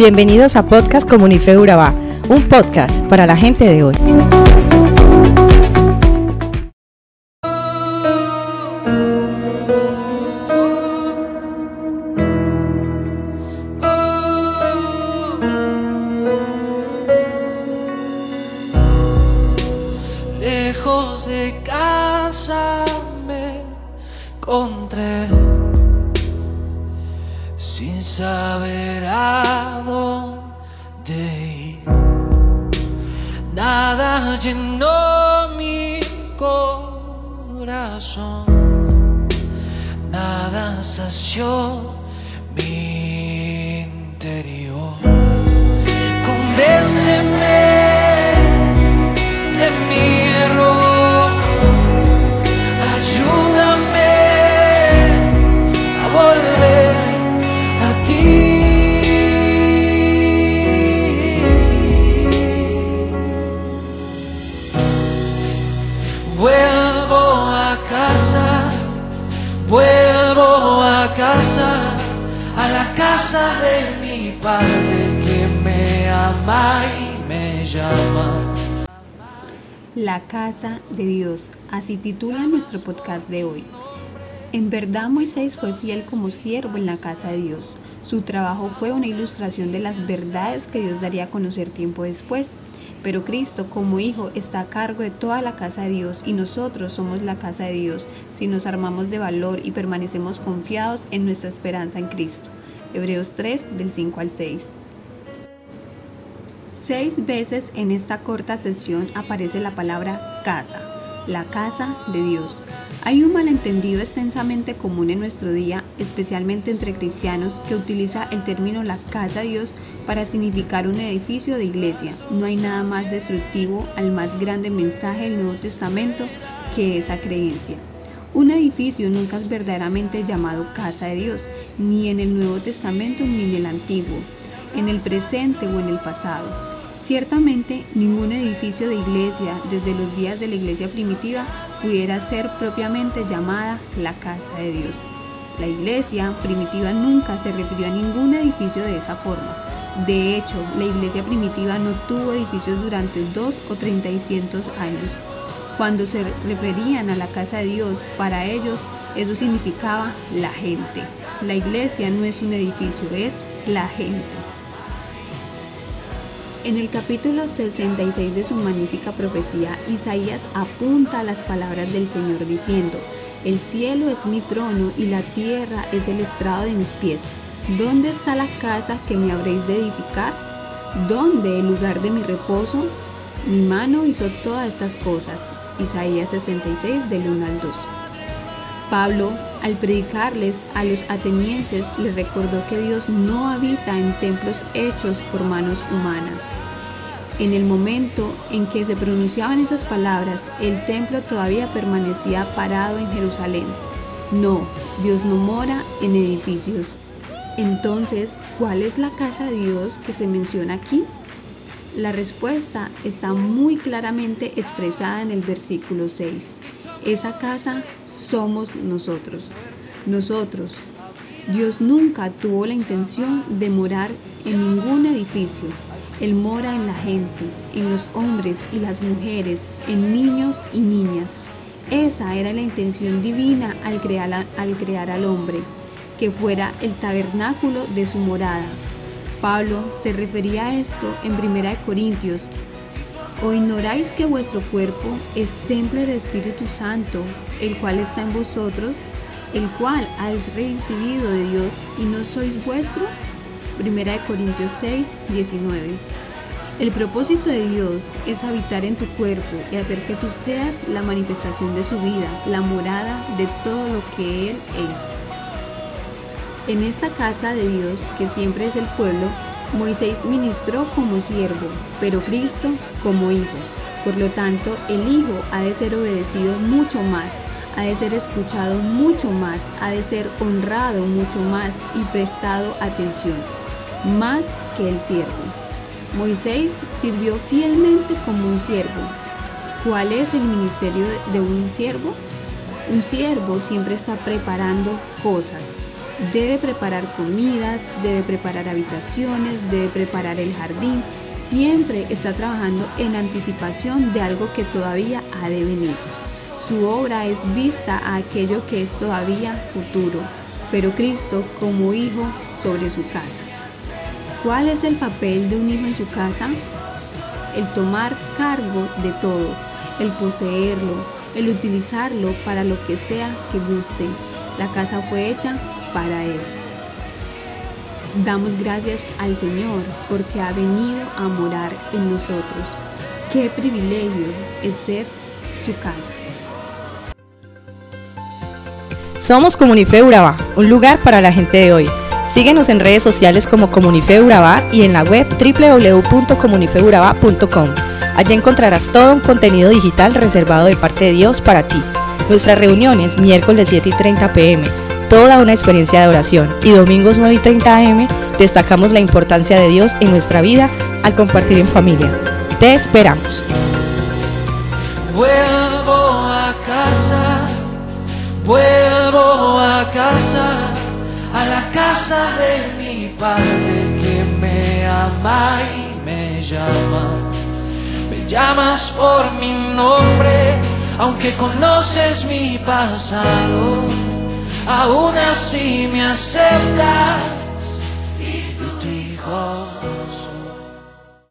Bienvenidos a Podcast Comunife Urabá, un podcast para la gente de hoy. Lejos de casa me sin saber a dónde. Nada llenó mi corazón, nada sació mi interior. Convénceme a la casa de mi padre que me ama y me llama. La casa de Dios, así titula nuestro podcast de hoy. En verdad Moisés fue fiel como siervo en la casa de Dios. Su trabajo fue una ilustración de las verdades que Dios daría a conocer tiempo después. Pero Cristo como Hijo está a cargo de toda la casa de Dios y nosotros somos la casa de Dios si nos armamos de valor y permanecemos confiados en nuestra esperanza en Cristo. Hebreos 3 del 5 al 6. Seis veces en esta corta sesión aparece la palabra casa, la casa de Dios. Hay un malentendido extensamente común en nuestro día, especialmente entre cristianos, que utiliza el término la casa de Dios para significar un edificio de iglesia. No hay nada más destructivo al más grande mensaje del Nuevo Testamento que esa creencia. Un edificio nunca es verdaderamente llamado casa de Dios, ni en el Nuevo Testamento ni en el Antiguo, en el presente o en el pasado. Ciertamente, ningún edificio de iglesia desde los días de la iglesia primitiva pudiera ser propiamente llamada la casa de Dios. La iglesia primitiva nunca se refirió a ningún edificio de esa forma. De hecho, la iglesia primitiva no tuvo edificios durante dos o treinta y cientos años. Cuando se referían a la casa de Dios, para ellos eso significaba la gente. La iglesia no es un edificio, es la gente. En el capítulo 66 de su magnífica profecía, Isaías apunta a las palabras del Señor diciendo, El cielo es mi trono y la tierra es el estrado de mis pies. ¿Dónde está la casa que me habréis de edificar? ¿Dónde el lugar de mi reposo? Mi mano hizo todas estas cosas. Isaías 66 del 1 al 2. Pablo, al predicarles a los atenienses, les recordó que Dios no habita en templos hechos por manos humanas. En el momento en que se pronunciaban esas palabras, el templo todavía permanecía parado en Jerusalén. No, Dios no mora en edificios. Entonces, ¿cuál es la casa de Dios que se menciona aquí? La respuesta está muy claramente expresada en el versículo 6. Esa casa somos nosotros. Nosotros. Dios nunca tuvo la intención de morar en ningún edificio. Él mora en la gente, en los hombres y las mujeres, en niños y niñas. Esa era la intención divina al crear, al crear al hombre, que fuera el tabernáculo de su morada. Pablo se refería a esto en 1 Corintios ¿O ignoráis que vuestro cuerpo es templo del Espíritu Santo, el cual está en vosotros, el cual habéis recibido de Dios y no sois vuestro? Primera de Corintios 6, 19. El propósito de Dios es habitar en tu cuerpo y hacer que tú seas la manifestación de su vida, la morada de todo lo que Él es. En esta casa de Dios, que siempre es el pueblo, Moisés ministró como siervo, pero Cristo como hijo. Por lo tanto, el hijo ha de ser obedecido mucho más, ha de ser escuchado mucho más, ha de ser honrado mucho más y prestado atención, más que el siervo. Moisés sirvió fielmente como un siervo. ¿Cuál es el ministerio de un siervo? Un siervo siempre está preparando cosas. Debe preparar comidas, debe preparar habitaciones, debe preparar el jardín. Siempre está trabajando en anticipación de algo que todavía ha de venir. Su obra es vista a aquello que es todavía futuro, pero Cristo como hijo sobre su casa. ¿Cuál es el papel de un hijo en su casa? El tomar cargo de todo, el poseerlo, el utilizarlo para lo que sea que guste. La casa fue hecha para Él. Damos gracias al Señor porque ha venido a morar en nosotros. Qué privilegio es ser su casa. Somos Comunife Urabá, un lugar para la gente de hoy. Síguenos en redes sociales como Comunife Urabá y en la web www.comunifeurabá.com. Allí encontrarás todo un contenido digital reservado de parte de Dios para ti. Nuestras reuniones miércoles 7 y 30 pm toda una experiencia de oración y domingos 9 y 30 am destacamos la importancia de Dios en nuestra vida al compartir en familia. Te esperamos. Vuelvo a casa, vuelvo a casa, a la casa de mi padre que me ama y me llama. Me llamas por mi nombre, aunque conoces mi pasado aún así me aceptas